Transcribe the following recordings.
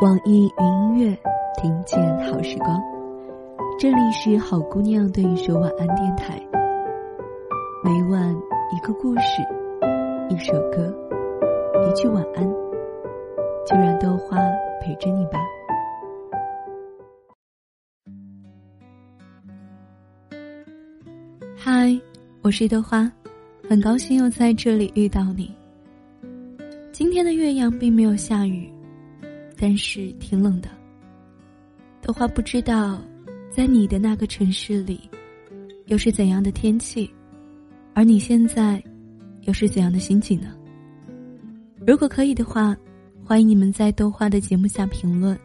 网易云音乐，听见好时光。这里是好姑娘对你说晚安电台。每晚一个故事，一首歌，一句晚安，就让豆花陪着你吧。嗨，我是豆花，很高兴又在这里遇到你。今天的岳阳并没有下雨。但是挺冷的。豆花不知道，在你的那个城市里，又是怎样的天气，而你现在，又是怎样的心情呢？如果可以的话，欢迎你们在豆花的节目下评论，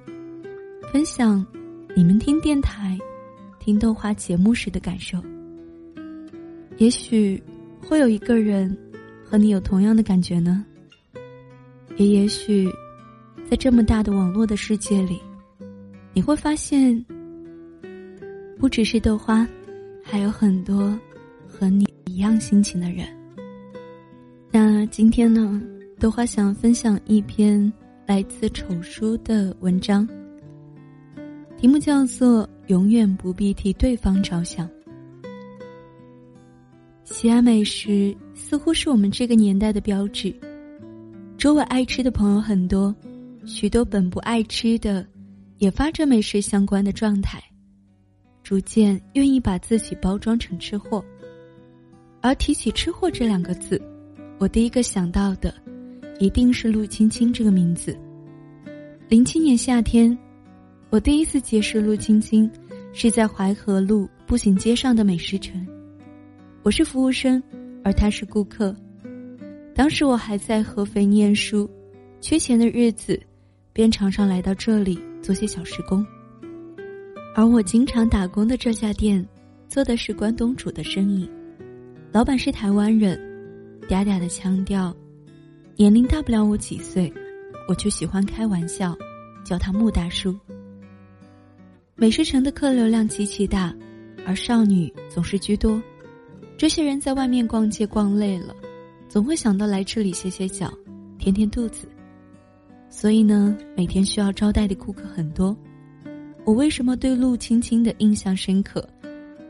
分享你们听电台、听豆花节目时的感受。也许会有一个人和你有同样的感觉呢，也也许。在这么大的网络的世界里，你会发现，不只是豆花，还有很多和你一样心情的人。那今天呢，豆花想分享一篇来自丑叔的文章，题目叫做《永远不必替对方着想》。喜爱美食似乎是我们这个年代的标志，周围爱吃的朋友很多。许多本不爱吃的，也发着美食相关的状态，逐渐愿意把自己包装成吃货。而提起“吃货”这两个字，我第一个想到的，一定是陆青青这个名字。零七年夏天，我第一次结识陆青青，是在淮河路步行街上的美食城。我是服务生，而他是顾客。当时我还在合肥念书，缺钱的日子。便常常来到这里做些小时工，而我经常打工的这家店，做的是关东煮的生意，老板是台湾人，嗲嗲的腔调，年龄大不了我几岁，我就喜欢开玩笑，叫他穆大叔。美食城的客流量极其大，而少女总是居多，这些人在外面逛街逛累了，总会想到来这里歇歇脚，填填肚子。所以呢，每天需要招待的顾客很多。我为什么对陆青青的印象深刻？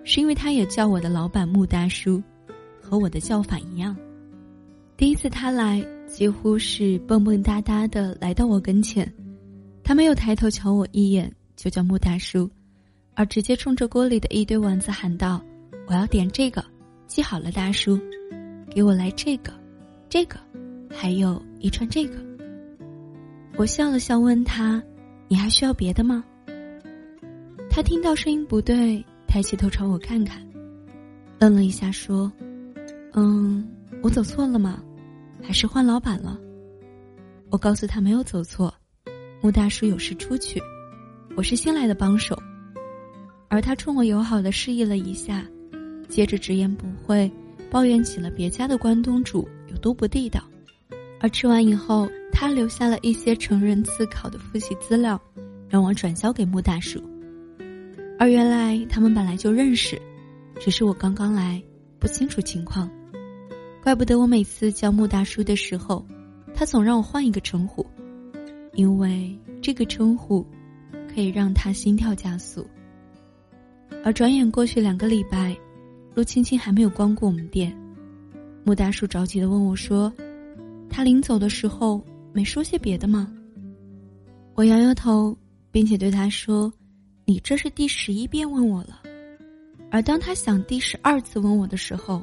是因为他也叫我的老板穆大叔，和我的叫法一样。第一次他来，几乎是蹦蹦哒哒的来到我跟前，他没有抬头瞧我一眼，就叫穆大叔，而直接冲着锅里的一堆丸子喊道：“我要点这个，记好了，大叔，给我来这个，这个，还有一串这个。”我笑了笑，问他：“你还需要别的吗？”他听到声音不对，抬起头朝我看看，愣了一下，说：“嗯，我走错了吗？还是换老板了？”我告诉他没有走错，穆大叔有事出去，我是新来的帮手。而他冲我友好的示意了一下，接着直言不讳，抱怨起了别家的关东煮有多不地道。而吃完以后。他留下了一些成人自考的复习资料，让我转交给穆大叔。而原来他们本来就认识，只是我刚刚来，不清楚情况。怪不得我每次叫穆大叔的时候，他总让我换一个称呼，因为这个称呼可以让他心跳加速。而转眼过去两个礼拜，陆青青还没有光顾我们店，穆大叔着急的问我说：“他临走的时候。”没说些别的吗？我摇摇头，并且对他说：“你这是第十一遍问我了。”而当他想第十二次问我的时候，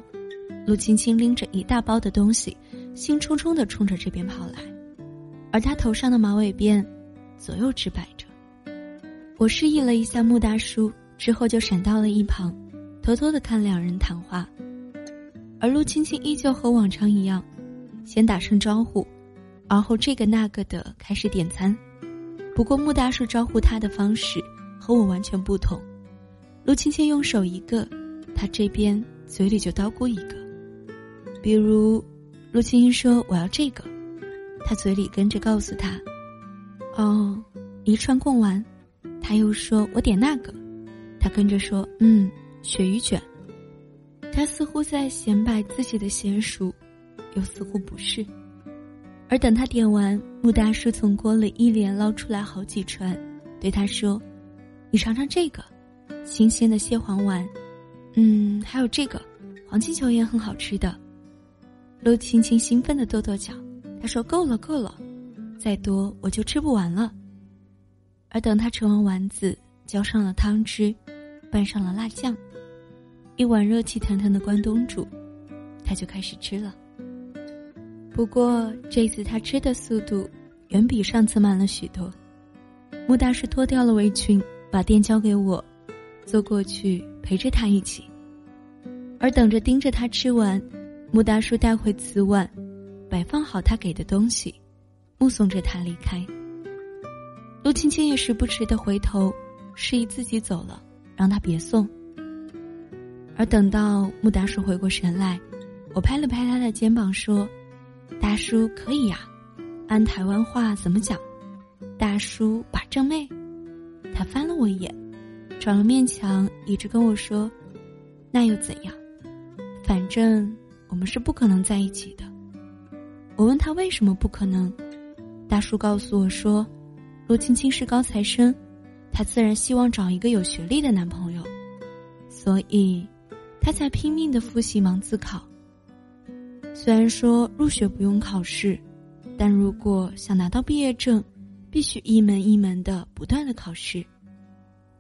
陆青青拎着一大包的东西，兴冲冲的冲着这边跑来，而他头上的马尾辫左右直摆着。我示意了一下穆大叔，之后就闪到了一旁，偷偷的看两人谈话。而陆青青依旧和往常一样，先打声招呼。而后这个那个的开始点餐，不过穆大叔招呼他的方式和我完全不同。陆青青用手一个，他这边嘴里就叨咕一个。比如，陆青青说我要这个，他嘴里跟着告诉他：“哦，一串贡丸。”他又说我点那个，他跟着说：“嗯，鳕鱼卷。”他似乎在显摆自己的娴熟，又似乎不是。而等他点完，穆大叔从锅里一连捞出来好几串，对他说：“你尝尝这个，新鲜的蟹黄丸，嗯，还有这个黄金球也很好吃的。”陆青青兴奋的跺跺脚，他说：“够了，够了，再多我就吃不完了。”而等他盛完丸子，浇上了汤汁，拌上了辣酱，一碗热气腾腾的关东煮，他就开始吃了。不过这次他吃的速度远比上次慢了许多。穆大师脱掉了围裙，把店交给我，坐过去陪着他一起。而等着盯着他吃完，穆大叔带回瓷碗，摆放好他给的东西，目送着他离开。陆青青也时不时的回头，示意自己走了，让他别送。而等到穆大叔回过神来，我拍了拍他的肩膀说。大叔可以呀，按台湾话怎么讲？大叔把正妹。他翻了我一眼，转了面墙，一直跟我说：“那又怎样？反正我们是不可能在一起的。”我问他为什么不可能，大叔告诉我说：“陆青青是高材生，她自然希望找一个有学历的男朋友，所以，她才拼命的复习忙自考。”虽然说入学不用考试，但如果想拿到毕业证，必须一门一门的不断的考试。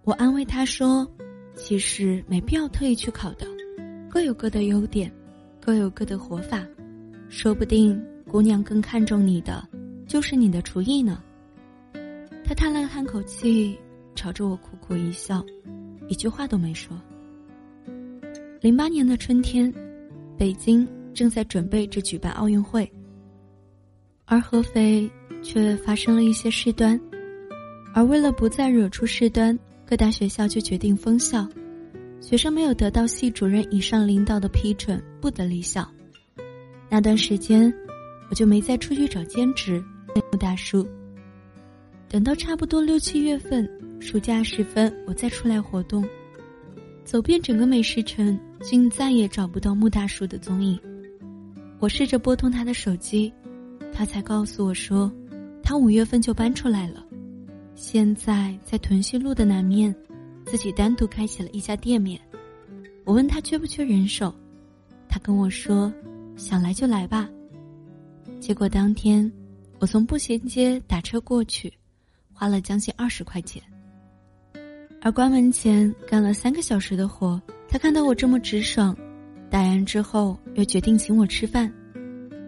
我安慰他说：“其实没必要特意去考的，各有各的优点，各有各的活法，说不定姑娘更看重你的，就是你的厨艺呢。”他叹了叹口气，朝着我苦苦一笑，一句话都没说。零八年的春天，北京。正在准备着举办奥运会，而合肥却发生了一些事端，而为了不再惹出事端，各大学校就决定封校，学生没有得到系主任以上领导的批准，不得离校。那段时间，我就没再出去找兼职。穆大叔，等到差不多六七月份，暑假时分，我再出来活动，走遍整个美食城，竟再也找不到穆大叔的踪影。我试着拨通他的手机，他才告诉我说，他五月份就搬出来了，现在在屯溪路的南面，自己单独开起了一家店面。我问他缺不缺人手，他跟我说，想来就来吧。结果当天，我从步行街打车过去，花了将近二十块钱。而关门前干了三个小时的活，他看到我这么直爽。打完之后，又决定请我吃饭。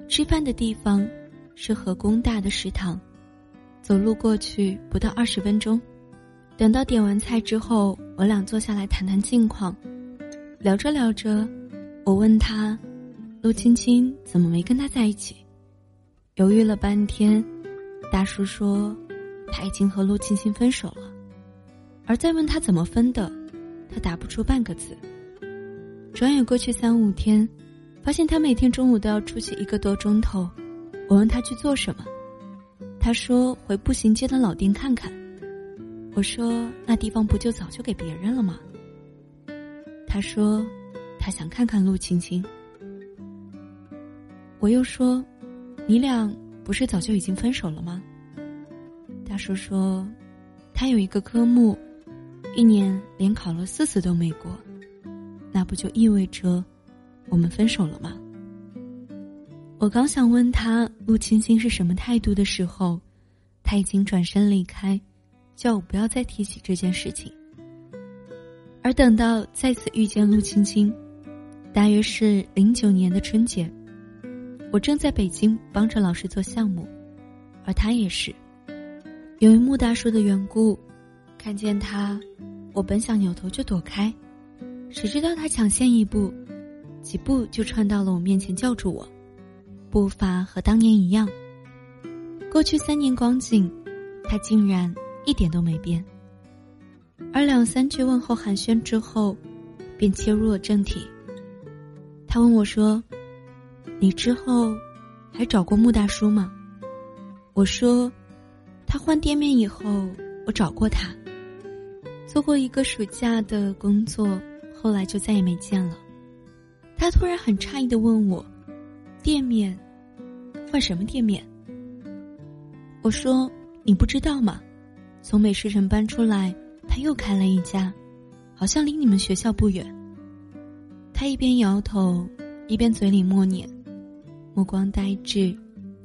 吃饭的地方是河工大的食堂，走路过去不到二十分钟。等到点完菜之后，我俩坐下来谈谈近况。聊着聊着，我问他：“陆青青怎么没跟他在一起？”犹豫了半天，大叔说：“他已经和陆青青分手了。”而再问他怎么分的，他答不出半个字。转眼过去三五天，发现他每天中午都要出去一个多钟头。我问他去做什么，他说回步行街的老店看看。我说那地方不就早就给别人了吗？他说他想看看陆青青。我又说，你俩不是早就已经分手了吗？大叔说，他有一个科目，一年连考了四次都没过。那不就意味着我们分手了吗？我刚想问他陆青青是什么态度的时候，他已经转身离开，叫我不要再提起这件事情。而等到再次遇见陆青青，大约是零九年的春节，我正在北京帮着老师做项目，而他也是。由于穆大叔的缘故，看见他，我本想扭头就躲开。谁知道他抢先一步，几步就窜到了我面前，叫住我，步伐和当年一样。过去三年光景，他竟然一点都没变。而两三句问候寒暄之后，便切入了正题。他问我说：“你之后还找过穆大叔吗？”我说：“他换店面以后，我找过他，做过一个暑假的工作。”后来就再也没见了。他突然很诧异的问我：“店面，换什么店面？”我说：“你不知道吗？从美食城搬出来，他又开了一家，好像离你们学校不远。”他一边摇头，一边嘴里默念，目光呆滞，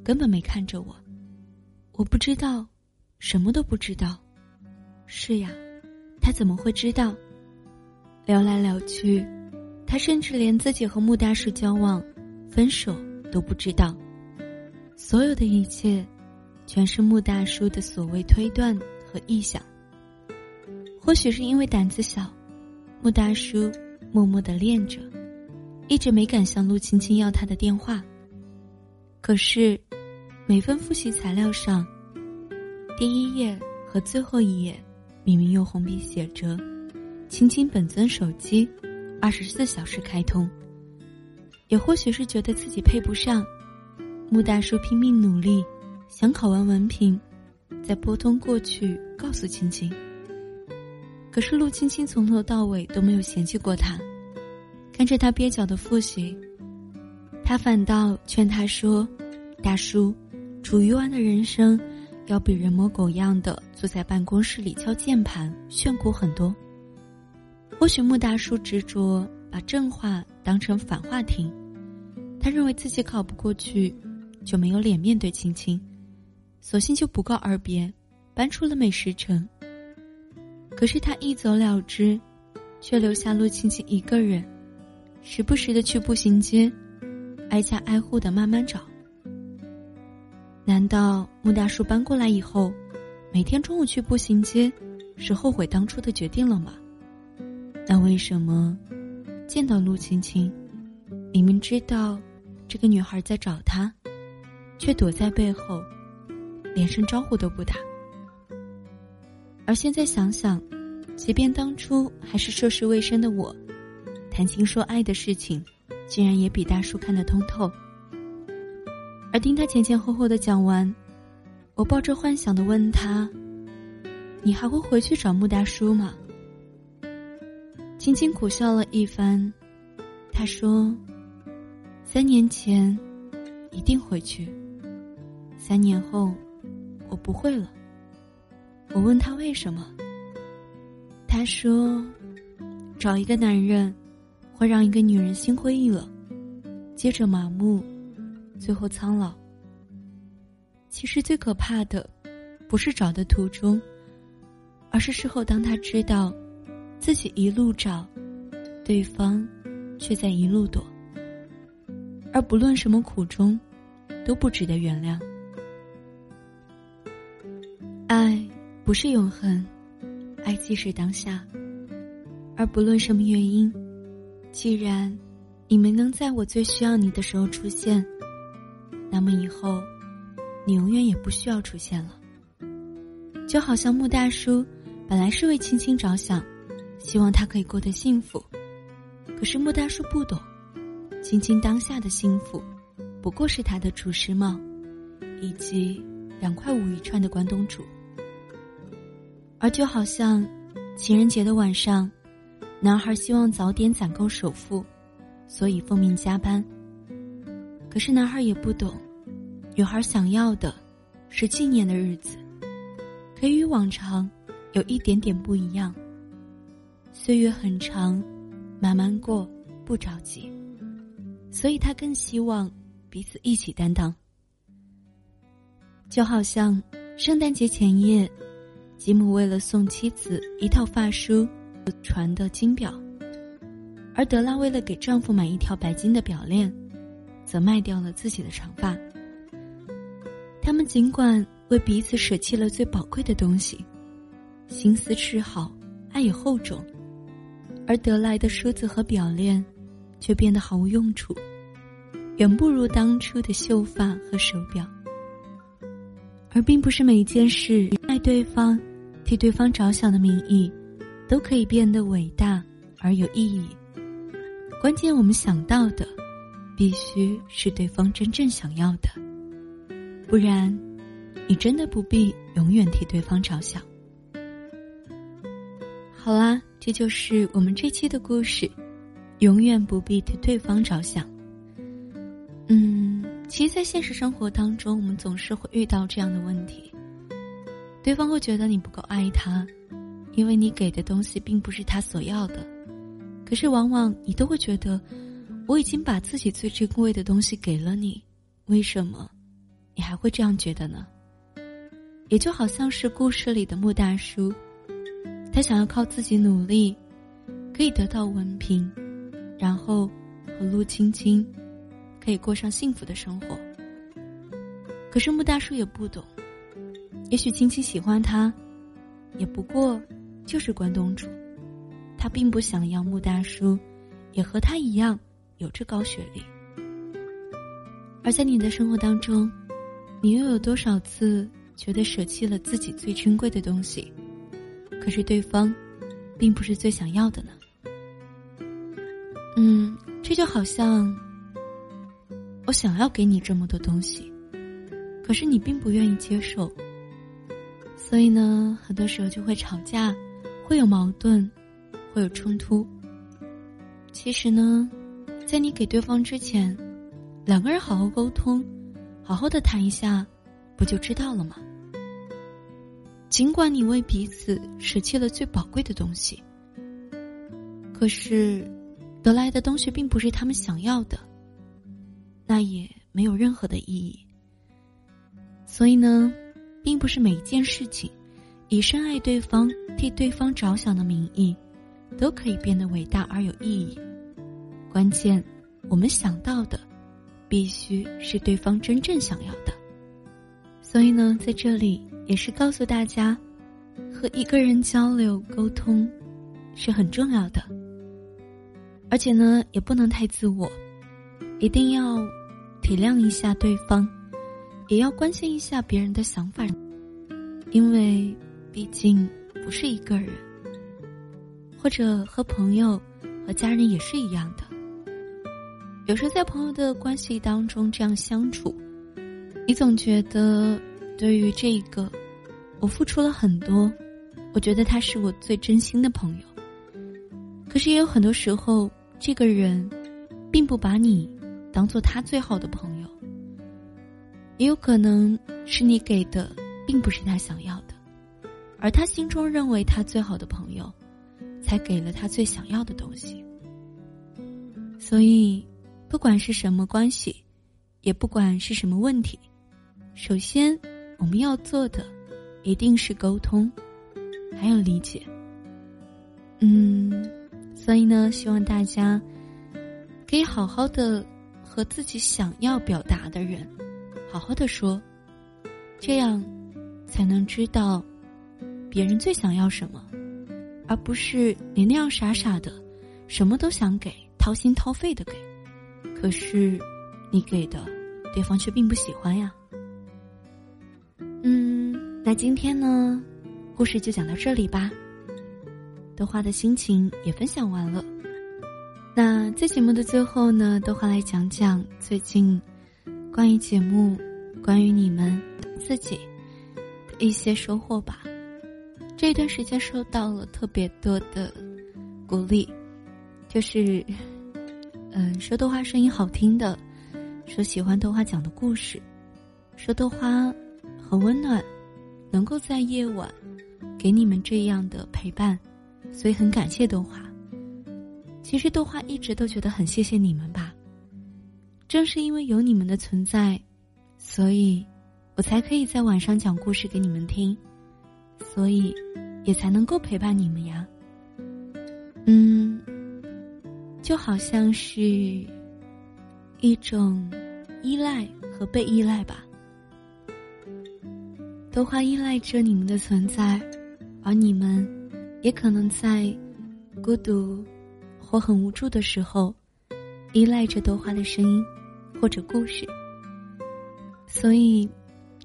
根本没看着我。我不知道，什么都不知道。是呀，他怎么会知道？聊来聊去，他甚至连自己和穆大叔交往、分手都不知道。所有的一切。全是穆大叔的所谓推断和臆想。或许是因为胆子小，穆大叔默默的练着，一直没敢向陆青青要他的电话。可是，每份复习材料上，第一页和最后一页，明明用红笔写着“青青本尊手机，二十四小时开通”。也或许是觉得自己配不上，穆大叔拼命努力。想考完文凭，再拨通过去告诉青青。可是陆青青从头到尾都没有嫌弃过他，看着他蹩脚的复习，他反倒劝他说：“大叔，处于完的人生，要比人模狗样的坐在办公室里敲键盘炫酷很多。”或许穆大叔执着把正话当成反话听，他认为自己考不过去，就没有脸面对青青。索性就不告而别，搬出了美食城。可是他一走了之，却留下陆青青一个人，时不时的去步行街，挨家挨户的慢慢找。难道穆大叔搬过来以后，每天中午去步行街，是后悔当初的决定了吗？那为什么见到陆青青，明明知道这个女孩在找他，却躲在背后？连声招呼都不打，而现在想想，即便当初还是涉世未深的我，谈情说爱的事情，竟然也比大叔看得通透。而听他前前后后的讲完，我抱着幻想的问他：“你还会回去找穆大叔吗？”轻轻苦笑了一番，他说：“三年前，一定回去。三年后。”我不会了。我问他为什么，他说：“找一个男人，会让一个女人心灰意冷，接着麻木，最后苍老。其实最可怕的，不是找的途中，而是事后当他知道，自己一路找，对方却在一路躲，而不论什么苦衷，都不值得原谅。”爱不是永恒，爱即是当下，而不论什么原因，既然你没能在我最需要你的时候出现，那么以后你永远也不需要出现了。就好像穆大叔本来是为青青着想，希望他可以过得幸福，可是穆大叔不懂，青青当下的幸福，不过是他的厨师帽，以及两块五一串的关东煮。而就好像，情人节的晚上，男孩希望早点攒够首付，所以奉命加班。可是男孩也不懂，女孩想要的，是纪念的日子，可与往常有一点点不一样。岁月很长，慢慢过，不着急，所以他更希望彼此一起担当。就好像圣诞节前夜。吉姆为了送妻子一套发梳，传的金表，而德拉为了给丈夫买一条白金的表链，则卖掉了自己的长发。他们尽管为彼此舍弃了最宝贵的东西，心思痴好，爱也厚重，而得来的梳子和表链，却变得毫无用处，远不如当初的秀发和手表。而并不是每一件事爱对方。替对方着想的名义，都可以变得伟大而有意义。关键我们想到的，必须是对方真正想要的，不然，你真的不必永远替对方着想。好啦，这就是我们这期的故事，永远不必替对方着想。嗯，其实，在现实生活当中，我们总是会遇到这样的问题：对方会觉得你不够爱他，因为你给的东西并不是他所要的。可是，往往你都会觉得，我已经把自己最珍贵的东西给了你，为什么你还会这样觉得呢？也就好像是故事里的穆大叔，他想要靠自己努力，可以得到文凭，然后和陆青青。可以过上幸福的生活。可是穆大叔也不懂，也许青青喜欢他，也不过就是关东煮。他并不想要穆大叔也和他一样有着高学历。而在你的生活当中，你又有多少次觉得舍弃了自己最珍贵的东西，可是对方并不是最想要的呢？嗯，这就好像。我想要给你这么多东西，可是你并不愿意接受，所以呢，很多时候就会吵架，会有矛盾，会有冲突。其实呢，在你给对方之前，两个人好好沟通，好好的谈一下，不就知道了吗？尽管你为彼此舍弃了最宝贵的东西，可是得来的东西并不是他们想要的。那也没有任何的意义。所以呢，并不是每一件事情，以深爱对方、替对方着想的名义，都可以变得伟大而有意义。关键，我们想到的，必须是对方真正想要的。所以呢，在这里也是告诉大家，和一个人交流沟通，是很重要的。而且呢，也不能太自我，一定要。体谅一下对方，也要关心一下别人的想法，因为毕竟不是一个人，或者和朋友、和家人也是一样的。有时候在朋友的关系当中这样相处，你总觉得对于这个，我付出了很多，我觉得他是我最真心的朋友。可是也有很多时候，这个人并不把你。当做他最好的朋友，也有可能是你给的，并不是他想要的，而他心中认为他最好的朋友，才给了他最想要的东西。所以，不管是什么关系，也不管是什么问题，首先我们要做的，一定是沟通，还有理解。嗯，所以呢，希望大家可以好好的。和自己想要表达的人，好好的说，这样才能知道别人最想要什么，而不是你那样傻傻的，什么都想给，掏心掏肺的给，可是你给的对方却并不喜欢呀。那今天呢，故事就讲到这里吧。豆花的心情也分享完了。那在节目的最后呢，豆花来讲讲最近关于节目、关于你们自己一些收获吧。这段时间收到了特别多的鼓励，就是嗯，说豆花声音好听的，说喜欢豆花讲的故事，说豆花很温暖，能够在夜晚给你们这样的陪伴，所以很感谢豆花。其实豆花一直都觉得很谢谢你们吧。正是因为有你们的存在，所以，我才可以在晚上讲故事给你们听，所以，也才能够陪伴你们呀。嗯，就好像是一种依赖和被依赖吧。豆花依赖着你们的存在，而你们也可能在孤独。或很无助的时候，依赖着豆花的声音，或者故事。所以，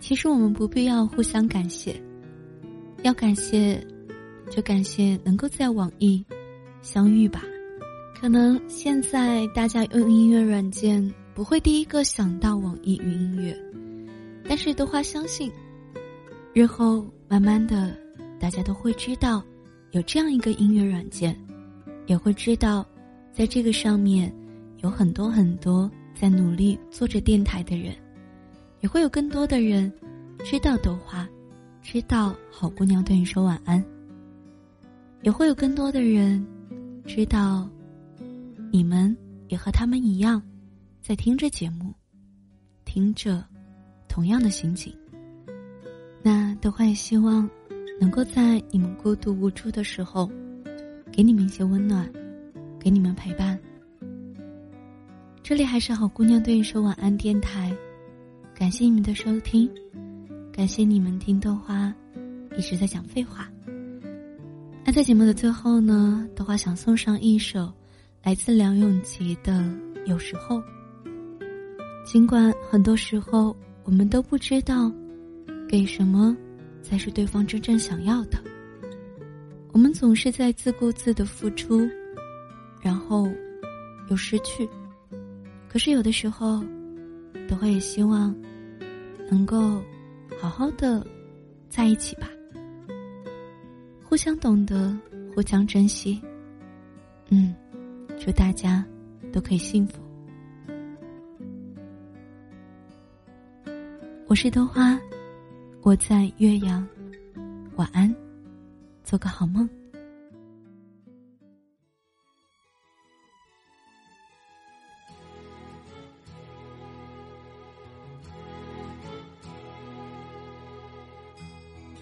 其实我们不必要互相感谢，要感谢，就感谢能够在网易相遇吧。可能现在大家用音乐软件不会第一个想到网易云音乐，但是豆花相信，日后慢慢的，大家都会知道有这样一个音乐软件。也会知道，在这个上面有很多很多在努力做着电台的人，也会有更多的人知道豆花，知道好姑娘对你说晚安。也会有更多的人知道，你们也和他们一样，在听着节目，听着同样的心情。那豆花也希望能够在你们孤独无助的时候，给你们一些温暖，给你们陪伴。这里还是好姑娘对你说晚安电台，感谢你们的收听，感谢你们听豆花一直在讲废话。那在节目的最后呢，豆花想送上一首来自梁咏琪的《有时候》。尽管很多时候我们都不知道，给什么才是对方真正想要的，我们总是在自顾自的付出，然后又失去。可是有的时候，豆花也希望能够好好的在一起吧。互相懂得，互相珍惜。嗯，祝大家都可以幸福。我是豆花，我在岳阳，晚安，做个好梦。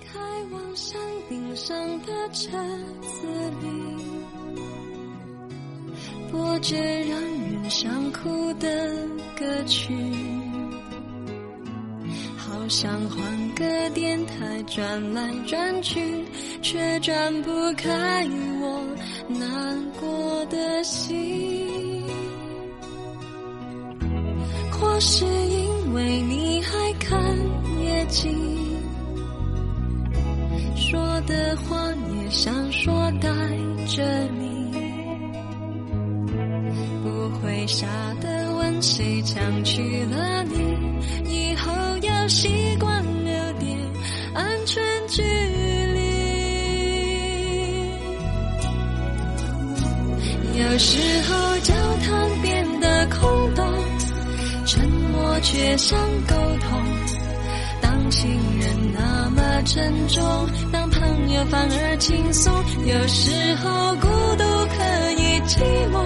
开往山顶上的车子里，播着让人想哭的歌曲，想换个电台转来转去，却转不开我难过的心。或是因为你还看夜景。说的话也想说带着你，不会傻的问谁抢去了有时候交谈变得空洞，沉默却像沟通，当情人那么沉重。当朋友反而轻松，有时候孤独可以寂寞，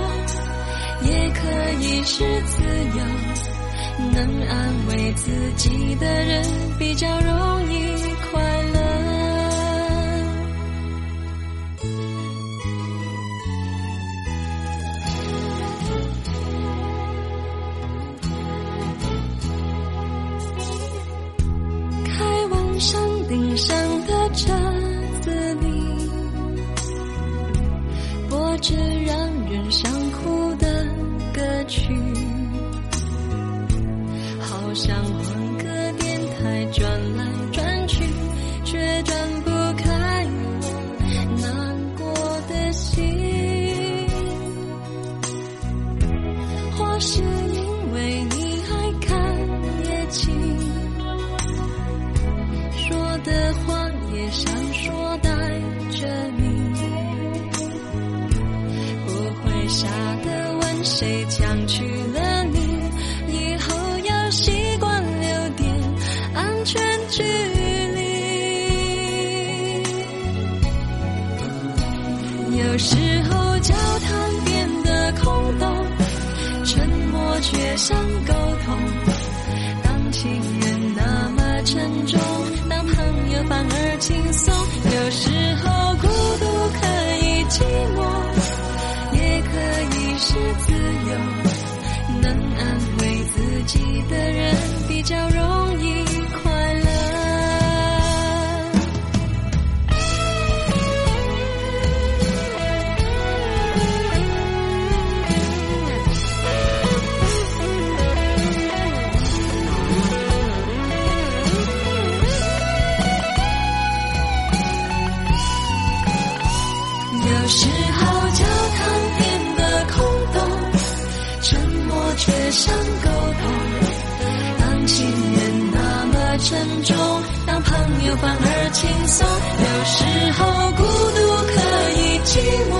也可以是自由。能安慰自己的人，比较容易快乐。时候孤独可以寂寞，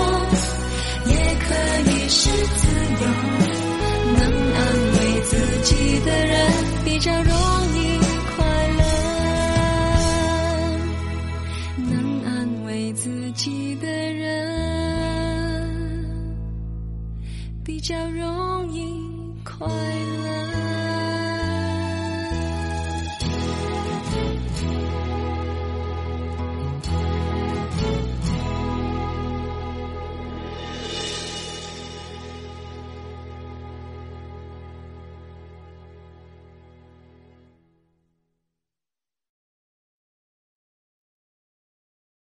也可以是自由，能安慰自己的人比较容易快乐。能安慰自己的人比较容易快乐。